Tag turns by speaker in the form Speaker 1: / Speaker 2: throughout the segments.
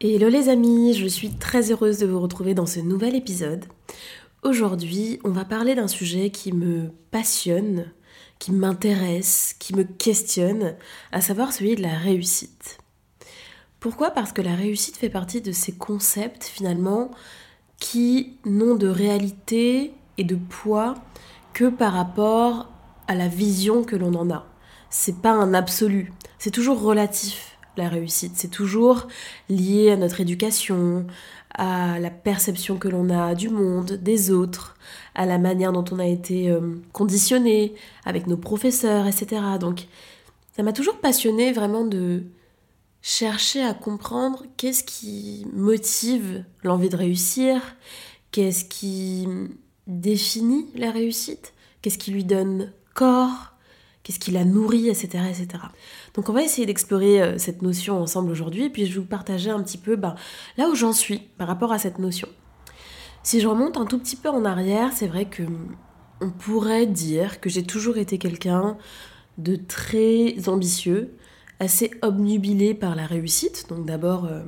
Speaker 1: Hello les amis, je suis très heureuse de vous retrouver dans ce nouvel épisode. Aujourd'hui, on va parler d'un sujet qui me passionne, qui m'intéresse, qui me questionne, à savoir celui de la réussite. Pourquoi? Parce que la réussite fait partie de ces concepts finalement qui n'ont de réalité et de poids que par rapport à la vision que l'on en a. C'est pas un absolu, c'est toujours relatif la réussite. C'est toujours lié à notre éducation, à la perception que l'on a du monde, des autres, à la manière dont on a été euh, conditionné avec nos professeurs, etc. Donc ça m'a toujours passionné vraiment de chercher à comprendre qu'est-ce qui motive l'envie de réussir, qu'est-ce qui définit la réussite, qu'est-ce qui lui donne corps, qu'est-ce qui la nourrit, etc., etc. Donc on va essayer d'explorer euh, cette notion ensemble aujourd'hui, puis je vais vous partager un petit peu ben, là où j'en suis par rapport à cette notion. Si je remonte un tout petit peu en arrière, c'est vrai que on pourrait dire que j'ai toujours été quelqu'un de très ambitieux, assez obnubilé par la réussite. Donc d'abord, euh,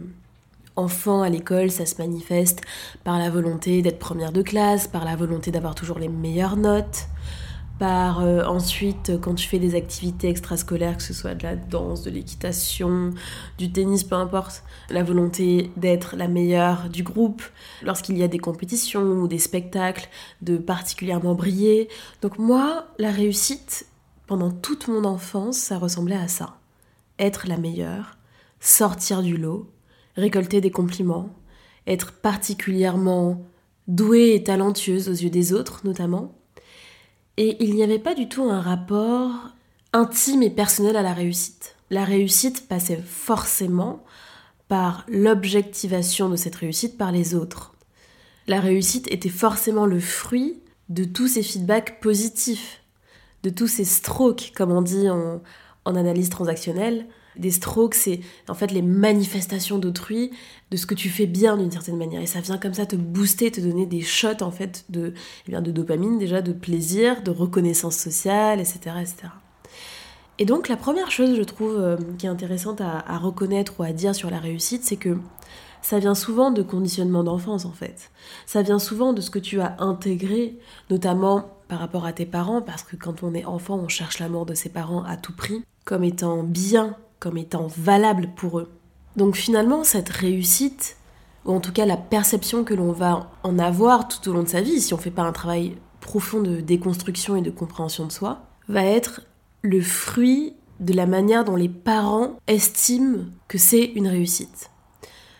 Speaker 1: enfant à l'école, ça se manifeste par la volonté d'être première de classe, par la volonté d'avoir toujours les meilleures notes, par euh, ensuite quand tu fais des activités extrascolaires, que ce soit de la danse, de l'équitation, du tennis, peu importe, la volonté d'être la meilleure du groupe, lorsqu'il y a des compétitions ou des spectacles, de particulièrement briller. Donc moi, la réussite, pendant toute mon enfance, ça ressemblait à ça. Être la meilleure, sortir du lot, récolter des compliments, être particulièrement douée et talentueuse aux yeux des autres notamment et il n'y avait pas du tout un rapport intime et personnel à la réussite. La réussite passait forcément par l'objectivation de cette réussite par les autres. La réussite était forcément le fruit de tous ces feedbacks positifs, de tous ces strokes, comme on dit en, en analyse transactionnelle, des strokes, c'est en fait les manifestations d'autrui, de ce que tu fais bien d'une certaine manière. Et ça vient comme ça te booster, te donner des shots en fait de, eh bien, de dopamine déjà, de plaisir, de reconnaissance sociale, etc. etc. Et donc la première chose, je trouve, euh, qui est intéressante à, à reconnaître ou à dire sur la réussite, c'est que ça vient souvent de conditionnement d'enfance en fait. Ça vient souvent de ce que tu as intégré, notamment par rapport à tes parents, parce que quand on est enfant, on cherche l'amour de ses parents à tout prix, comme étant bien comme étant valable pour eux. Donc finalement, cette réussite, ou en tout cas la perception que l'on va en avoir tout au long de sa vie, si on ne fait pas un travail profond de déconstruction et de compréhension de soi, va être le fruit de la manière dont les parents estiment que c'est une réussite.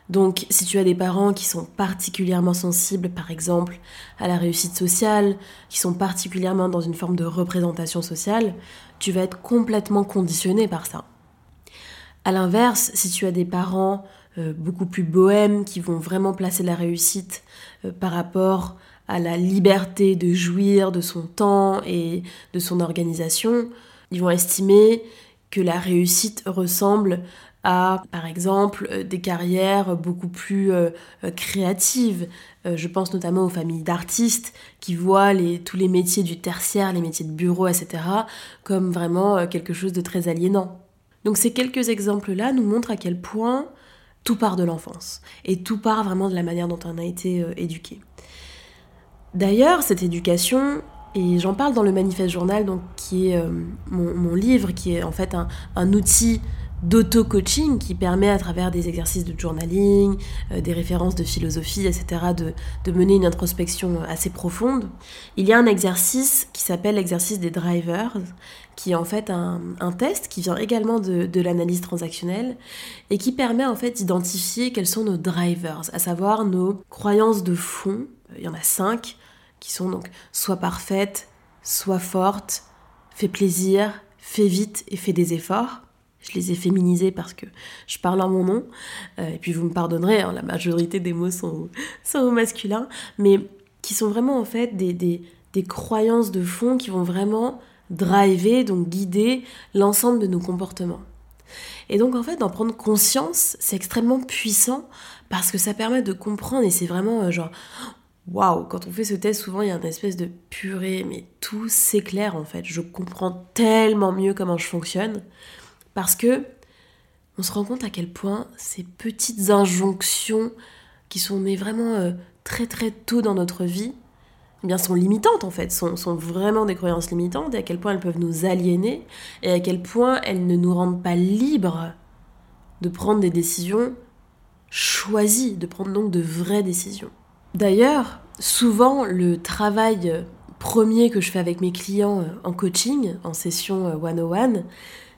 Speaker 1: Donc si tu as des parents qui sont particulièrement sensibles, par exemple, à la réussite sociale, qui sont particulièrement dans une forme de représentation sociale, tu vas être complètement conditionné par ça. À l'inverse, si tu as des parents euh, beaucoup plus bohèmes qui vont vraiment placer la réussite euh, par rapport à la liberté de jouir de son temps et de son organisation, ils vont estimer que la réussite ressemble à, par exemple, euh, des carrières beaucoup plus créatives. je pense notamment aux familles d'artistes qui voient tous les métiers du tertiaire, les métiers de bureau, etc., comme vraiment quelque chose de très aliénant. Donc ces quelques exemples-là nous montrent à quel point tout part de l'enfance et tout part vraiment de la manière dont on a été euh, éduqué. D'ailleurs, cette éducation, et j'en parle dans le Manifeste Journal, donc, qui est euh, mon, livre, qui est en fait un outil d'auto-coaching qui permet à travers des exercices de journaling, euh, des références de philosophie, etc., de, de, mener une introspection assez profonde. Il y a un exercice qui s'appelle l'exercice des drivers, qui est en fait un, un test qui vient également de, de l'analyse transactionnelle et qui permet en fait d'identifier quels sont nos drivers, à savoir nos croyances de fond. Il y en a cinq qui sont donc soit parfaites, soit fortes, fait plaisir, fait vite et fait des efforts. Je les ai féminisés parce que je parle en mon nom. Euh, et puis vous me pardonnerez, hein, la majorité des mots sont, sont au. Mais qui sont vraiment en fait des croyances de fond qui vont vraiment driver, donc guider l'ensemble de nos comportements. Et donc en fait, d'en prendre conscience, c'est extrêmement puissant parce que ça permet de comprendre et c'est vraiment euh, genre waouh, quand on fait ce test, souvent il y a une espèce de purée, mais tout s'éclaire en fait. Je comprends tellement mieux comment je fonctionne parce que on se rend compte à quel point ces petites injonctions qui sont nées vraiment euh, très très tôt dans notre vie, eh bien sont limitantes en fait, sont, sont vraiment des croyances limitantes et à quel point elles peuvent nous aliéner et à quel point elles ne nous rendent pas libres de prendre des décisions choisies, de prendre donc de vraies décisions. D'ailleurs, souvent, le travail premier que je fais avec mes clients euh, en coaching, en session euh, one-on-one,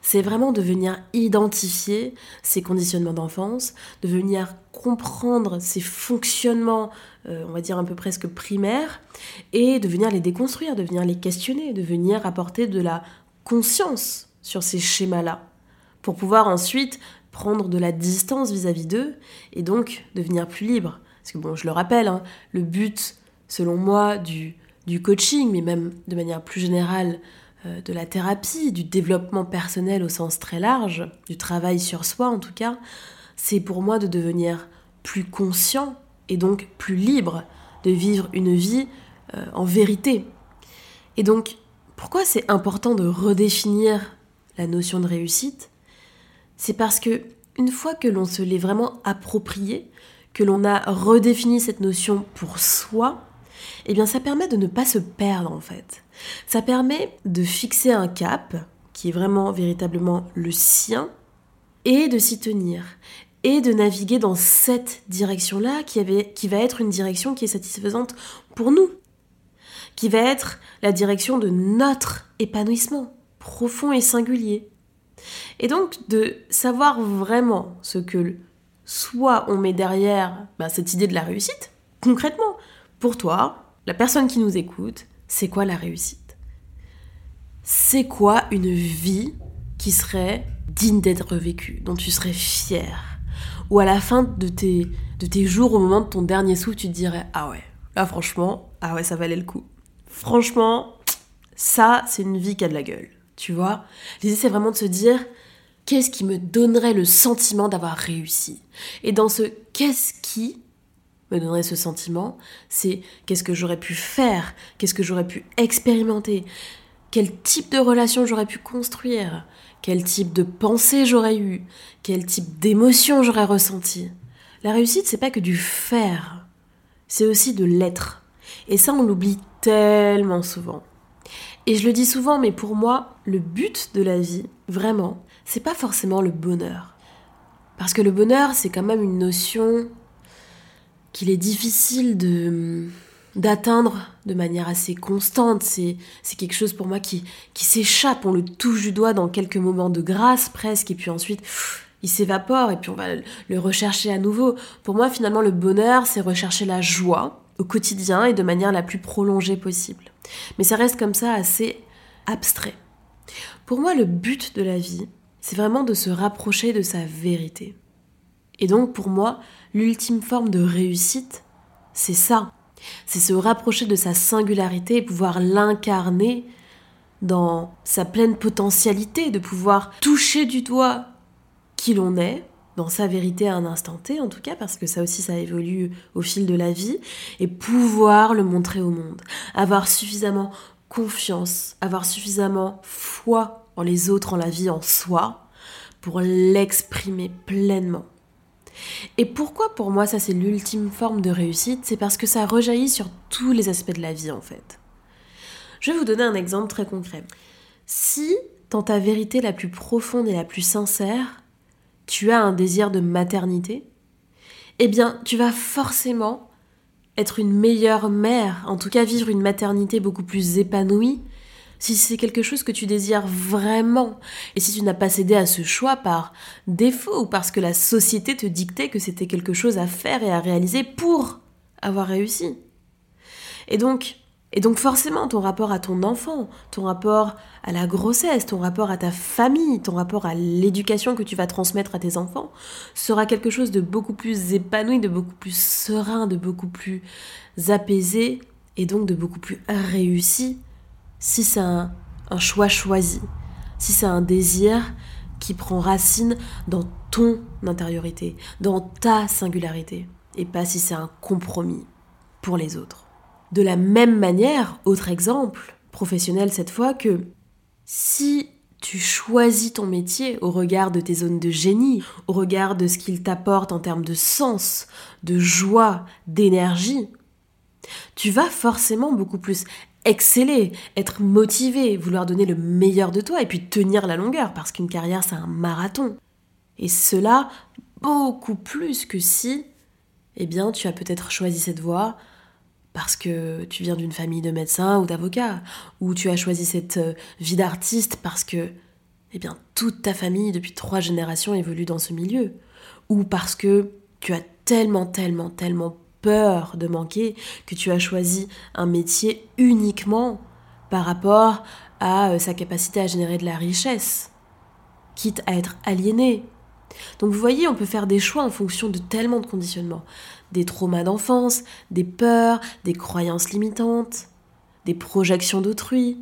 Speaker 1: c'est vraiment de venir identifier ces conditionnements d'enfance, de venir comprendre ces fonctionnements, euh, on va dire un peu presque primaires, et de venir les déconstruire, de venir les questionner, de venir apporter de la conscience sur ces schémas-là, pour pouvoir ensuite prendre de la distance vis-à-vis d'eux, et donc devenir plus libre. Parce que bon, je le rappelle, hein, le but, selon moi, du, du coaching, mais même de manière plus générale, de la thérapie, du développement personnel au sens très large, du travail sur soi en tout cas, c'est pour moi de devenir plus conscient et donc plus libre de vivre une vie euh, en vérité. Et donc, pourquoi c'est important de redéfinir la notion de réussite? C'est parce que une fois que l'on se l'est vraiment approprié, que l'on a redéfini cette notion pour soi, eh bien ça permet de ne pas se perdre en fait. Ça permet de fixer un cap qui est vraiment véritablement le sien et de s'y tenir et de naviguer dans cette direction-là qui, qui va être une direction qui est satisfaisante pour nous, qui va être la direction de notre épanouissement profond et singulier. Et donc de savoir vraiment ce que soit on met derrière bah, cette idée de la réussite, concrètement, pour toi, la personne qui nous écoute, c'est quoi la réussite? C'est quoi une vie qui serait digne d'être vécue, dont tu serais fier Ou à la fin de tes, de tes jours, au moment de ton dernier souffle, tu te dirais Ah ouais, là franchement, ah ouais, ça valait le coup. Franchement, ça, c'est une vie qui a de la gueule. Tu vois? L'idée, c'est vraiment de se dire Qu'est-ce qui me donnerait le sentiment d'avoir réussi? Et dans ce qu'est-ce qui, me donnerait ce sentiment, c'est qu'est-ce que j'aurais pu faire, qu'est-ce que j'aurais pu expérimenter, quel type de relation j'aurais pu construire, quel type de pensée j'aurais eu, quel type d'émotion j'aurais ressenti. La réussite, c'est pas que du faire, c'est aussi de l'être. Et ça, on l'oublie tellement souvent. Et je le dis souvent, mais pour moi, le but de la vie, vraiment, c'est pas forcément le bonheur. Parce que le bonheur, c'est quand même une notion qu'il est difficile de d'atteindre de manière assez constante. C'est, quelque chose pour moi qui, qui s'échappe. On le touche du doigt dans quelques moments de grâce presque, et puis ensuite il s'évapore, et puis on va le rechercher à nouveau. Pour moi, finalement, le bonheur, c'est rechercher la joie au quotidien et de manière la plus prolongée possible. Mais ça reste comme ça assez abstrait. Pour moi, le but de la vie, c'est vraiment de se rapprocher de sa vérité. Et donc, pour moi, l'ultime forme de réussite, c'est ça. C'est se rapprocher de sa singularité et pouvoir l'incarner dans sa pleine potentialité, de pouvoir toucher du doigt qui l'on est, dans sa vérité à un instant T en tout cas, parce que ça aussi ça évolue au fil de la vie, et pouvoir le montrer au monde. Avoir suffisamment confiance, avoir suffisamment foi en les autres, en la vie, en soi, pour l'exprimer pleinement. Et pourquoi pour moi ça c'est l'ultime forme de réussite C'est parce que ça rejaillit sur tous les aspects de la vie en fait. Je vais vous donner un exemple très concret. Si, dans ta vérité la plus profonde et la plus sincère, tu as un désir de maternité, eh bien tu vas forcément être une meilleure mère, en tout cas vivre une maternité beaucoup plus épanouie, si c'est quelque chose que tu désires vraiment, et si tu n'as pas cédé à ce choix par défaut ou parce que la société te dictait que c'était quelque chose à faire et à réaliser pour avoir réussi. Et donc, Et donc forcément, ton rapport à ton enfant, ton rapport à la grossesse, ton rapport à ta famille, ton rapport à l'éducation que tu vas transmettre à tes enfants sera quelque chose de beaucoup plus épanoui, de beaucoup plus serein, de beaucoup plus apaisé et donc de beaucoup plus réussi si c'est un, choix choisi, si c'est un désir qui prend racine dans ton intériorité, dans ta singularité, et pas si c'est un compromis pour les autres. De la même manière, autre exemple, professionnel cette fois, que si tu choisis ton métier au regard de tes zones de génie, au regard de ce qu'il t'apporte en termes de sens, de joie, d'énergie, tu vas forcément beaucoup plus exceller, être motivé, vouloir donner le meilleur de toi et puis tenir la longueur parce qu'une carrière c'est un marathon. Et cela beaucoup plus que si, eh bien, tu as peut-être choisi cette voie parce que tu viens d'une famille de médecins ou d'avocats, ou tu as choisi cette euh, vie d'artiste parce que, eh bien, toute ta famille depuis trois générations évolue dans ce milieu, ou parce que tu as tellement, tellement, tellement peur de manquer que tu as choisi un métier uniquement par rapport à euh, sa capacité à générer de la richesse, quitte à être aliéné. Donc vous voyez, on peut faire des choix en fonction de tellement de conditionnements des traumas d'enfance, des peurs, des croyances limitantes, des projections d'autrui.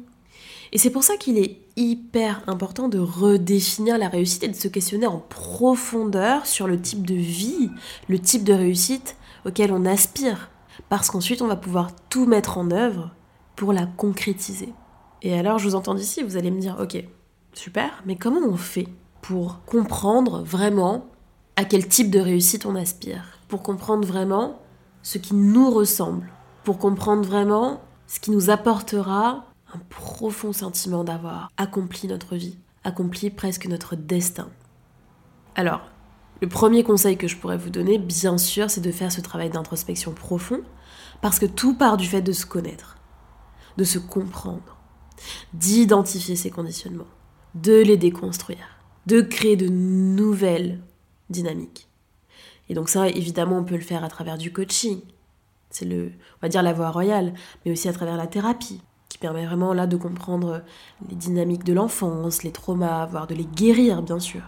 Speaker 1: Et c'est pour ça qu'il est hyper important de redéfinir la réussite et de se questionner en profondeur sur le type de vie, le type de réussite auquel on aspire. Parce qu'ensuite, on va pouvoir tout mettre en œuvre pour la concrétiser. Et alors, je vous entends d'ici, vous allez me dire, ok, super, mais comment on fait pour comprendre vraiment à quel type de réussite on aspire? Pour comprendre vraiment ce qui nous ressemble, pour comprendre vraiment ce qui nous apportera un profond sentiment d'avoir accompli notre vie, accompli presque notre destin? Alors, le premier conseil que je pourrais vous donner, bien sûr, c'est de faire ce travail d'introspection profond, parce que tout part du fait de se connaître, de se comprendre, d'identifier ses conditionnements, de les déconstruire, de créer de nouvelles dynamiques. Et donc ça, évidemment, on peut le faire à travers du coaching. C'est le, on va dire la voie royale, mais aussi à travers la thérapie, qui permet vraiment là de comprendre les dynamiques de l'enfance, les traumas, voire de les guérir, bien sûr.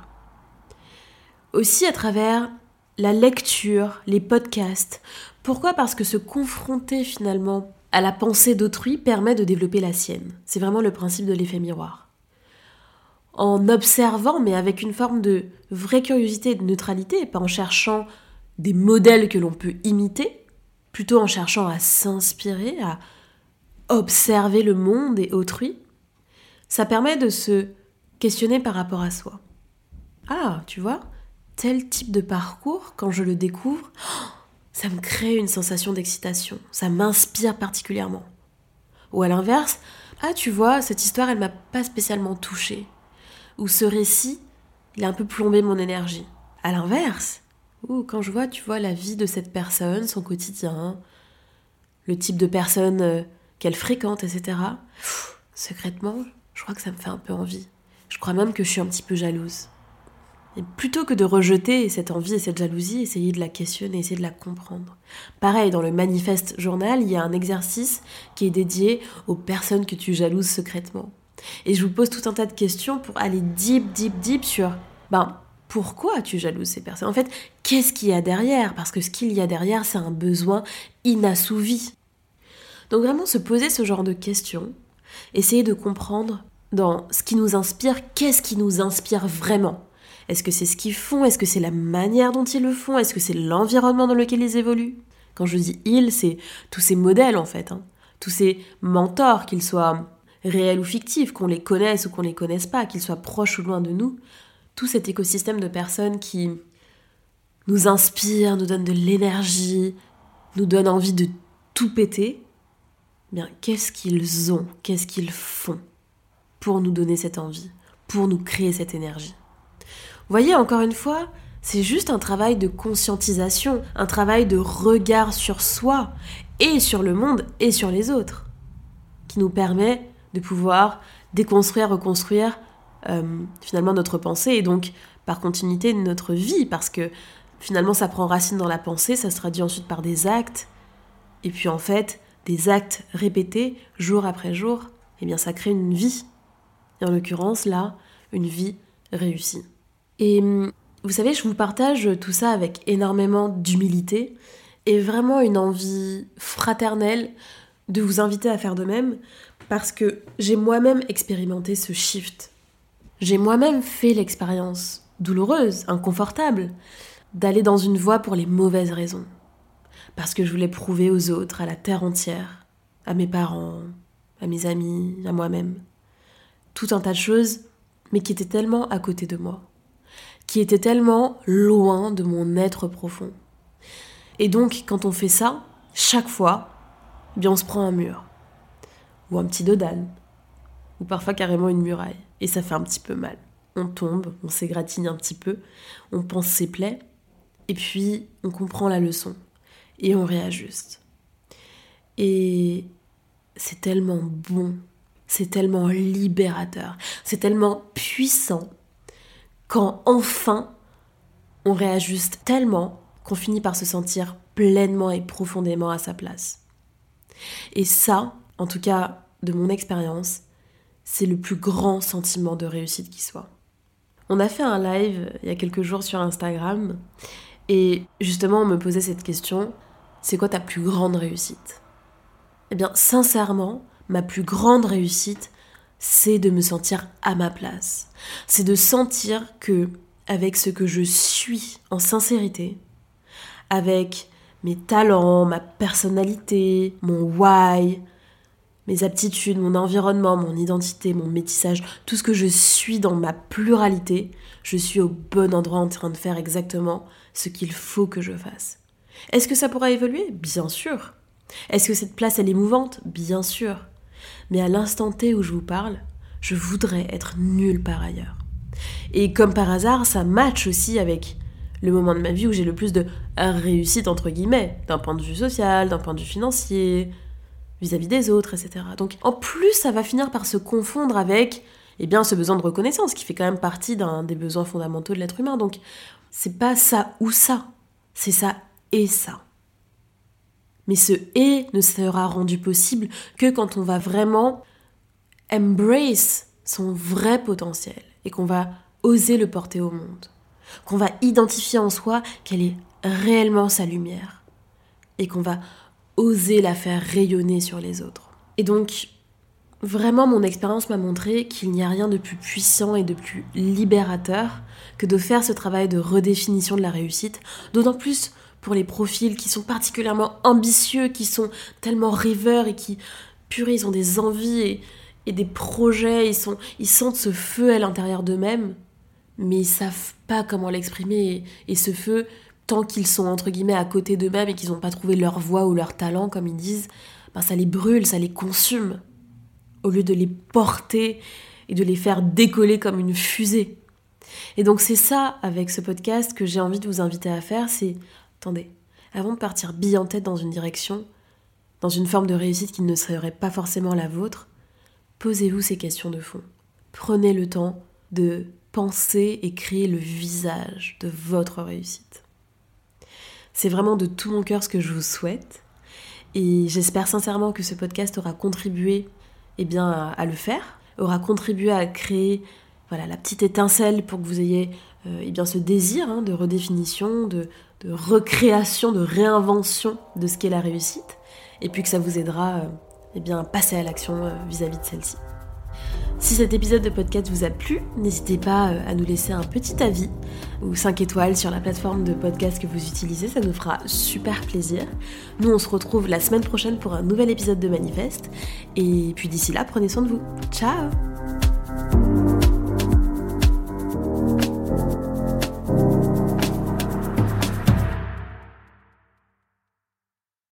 Speaker 1: Aussi à travers la lecture, les podcasts. Pourquoi? Parce que se confronter finalement à la pensée d'autrui permet de développer la sienne. C'est vraiment le principe de l'effet miroir en observant, mais avec une forme de vraie curiosité et de neutralité, pas en cherchant des modèles que l'on peut imiter, plutôt en cherchant à s'inspirer, à observer le monde et autrui, ça permet de se questionner par rapport à soi. Ah, tu vois, tel type de parcours, quand je le découvre, ça me crée une sensation d'excitation, ça m'inspire particulièrement. Ou à l'inverse, ah tu vois, cette histoire, elle m'a pas spécialement touchée où ce récit, il a un peu plombé mon énergie. À l'inverse, ou quand je vois, tu vois, la vie de cette personne, son quotidien, le type de personne euh, qu'elle fréquente, etc., secrètement, je crois que ça me fait un peu envie. Je crois même que je suis un petit peu jalouse. Plutôt que de rejeter cette envie et cette jalousie, essayer de la questionner, essayer de la comprendre. Pareil, dans le manifeste journal, il y a un exercice qui est dédié aux personnes que tu jalouses secrètement. Et je vous pose tout un tas de questions pour aller deep, deep, deep sur, ben, pourquoi tu jalouses ces personnes? En fait, qu'est-ce qu'il y a derrière? Parce que ce qu'il y a derrière, c'est un besoin inassouvi. Donc vraiment se poser ce genre de questions, essayer de comprendre dans ce qui nous inspire, qu'est-ce qui nous inspire vraiment? Est-ce que c'est ce qu'ils font? Est-ce que c'est la manière dont ils le font? Est-ce que c'est l'environnement dans lequel ils évoluent? Quand je dis ils, c'est tous ces modèles en fait, hein. tous ces mentors, qu'ils soient réels ou fictifs, qu'on les connaisse ou qu'on les connaisse pas, qu'ils soient proches ou loin de nous, tout cet écosystème de personnes qui nous inspirent, nous donnent de l'énergie, nous donnent envie de tout péter, eh bien qu'est-ce qu'ils ont, qu'est-ce qu'ils font pour nous donner cette envie, pour nous créer cette énergie? Voyez, encore une fois, c'est juste un travail de conscientisation, un travail de regard sur soi et sur le monde et sur les autres, qui nous permet de pouvoir déconstruire, reconstruire euh, finalement notre pensée et donc par continuité notre vie parce que finalement ça prend racine dans la pensée, ça se traduit ensuite par des actes et puis en fait des actes répétés jour après jour, eh bien ça crée une vie. Et en l'occurrence, là, une vie réussie. Et hum, vous savez, je vous partage tout ça avec énormément d'humilité et vraiment une envie fraternelle de vous inviter à faire de même parce que j'ai moi-même expérimenté ce shift. J'ai moi-même fait l'expérience douloureuse, inconfortable, d'aller dans une voie pour les mauvaises raisons. Parce que je voulais prouver aux autres, à la terre entière, à mes parents, à mes amis, à moi-même, tout un tas de choses, mais qui étaient tellement à côté de moi, qui étaient tellement loin de mon être profond. Et donc, quand on fait ça, chaque fois, eh bien on se prend un mur, ou un petit dodane, ou parfois carrément une muraille, et ça fait un petit peu mal. On tombe, on s'égratigne un petit peu, on pense ses plaies, et puis on comprend la leçon, et on réajuste. Et c'est tellement bon, c'est tellement libérateur, c'est tellement puissant quand enfin on réajuste tellement qu'on finit par se sentir pleinement et profondément à sa place. Et ça, en tout cas de mon expérience, c'est le plus grand sentiment de réussite qui soit. On a fait un live il y a quelques jours sur Instagram et justement on me posait cette question, c'est quoi ta plus grande réussite? Eh bien sincèrement, ma plus grande réussite, c'est de me sentir à ma place. C'est de sentir que avec ce que je suis en sincérité, avec mes talents, ma personnalité, mon why, mes aptitudes, mon environnement, mon identité, mon métissage, tout ce que je suis dans ma pluralité, je suis au bon endroit en train de faire exactement ce qu'il faut que je fasse. Est-ce que ça pourra évoluer? Bien sûr. Est-ce que cette place elle est mouvante? Bien sûr. Mais à l'instant T où je vous parle, je voudrais être nulle par ailleurs. Et comme par hasard, ça match aussi avec le moment de ma vie où j'ai le plus de réussite, entre guillemets, d'un point de vue social, d'un point de vue financier, vis-à-vis des autres, etc. Donc en plus, ça va finir par se confondre avec eh bien, ce besoin de reconnaissance qui fait quand même partie d'un des besoins fondamentaux de l'être humain. Donc c'est pas ça ou ça, c'est ça et ça. Mais ce et ne sera rendu possible que quand on va vraiment embrace son vrai potentiel et qu'on va oser le porter au monde qu'on va identifier en soi quelle est réellement sa lumière et qu'on va oser la faire rayonner sur les autres. Et donc, vraiment, mon expérience m'a montré qu'il n'y a rien de plus puissant et de plus libérateur que de faire ce travail de redéfinition de la réussite, d'autant plus pour les profils qui sont particulièrement ambitieux, qui sont tellement rêveurs et qui, purée, ils ont des envies et, des projets, ils, sont, ils sentent ce feu à l'intérieur d'eux-mêmes mais ils savent pas comment l'exprimer. Et, ce feu, tant qu'ils sont entre guillemets à côté d'eux-mêmes et qu'ils n'ont pas trouvé leur voix ou leur talent, comme ils disent, ben ça les brûle, ça les consume, au lieu de les porter et de les faire décoller comme une fusée. Et donc c'est ça, avec ce podcast, que j'ai envie de vous inviter à faire, c'est, attendez, avant de partir bille en tête dans une direction, dans une forme de réussite qui ne serait pas forcément la vôtre, posez-vous ces questions de fond. Prenez le temps de penser et créer le visage de votre réussite. C'est vraiment de tout mon cœur ce que je vous souhaite et j'espère sincèrement que ce podcast aura contribué eh bien, à, le faire, aura contribué à créer voilà, la petite étincelle pour que vous ayez euh, eh bien, ce désir hein, de redéfinition, de, recréation, de réinvention de ce qu'est la réussite et puis que ça vous aidera euh, eh bien, à passer à l'action euh, vis-à-vis de celle-ci. Si cet épisode de podcast vous a plu, n'hésitez pas à nous laisser un petit avis ou 5 étoiles sur la plateforme de podcast que vous utilisez, ça nous fera super plaisir. Nous on se retrouve la semaine prochaine pour un nouvel épisode de Manifeste et puis d'ici là, prenez soin de vous. Ciao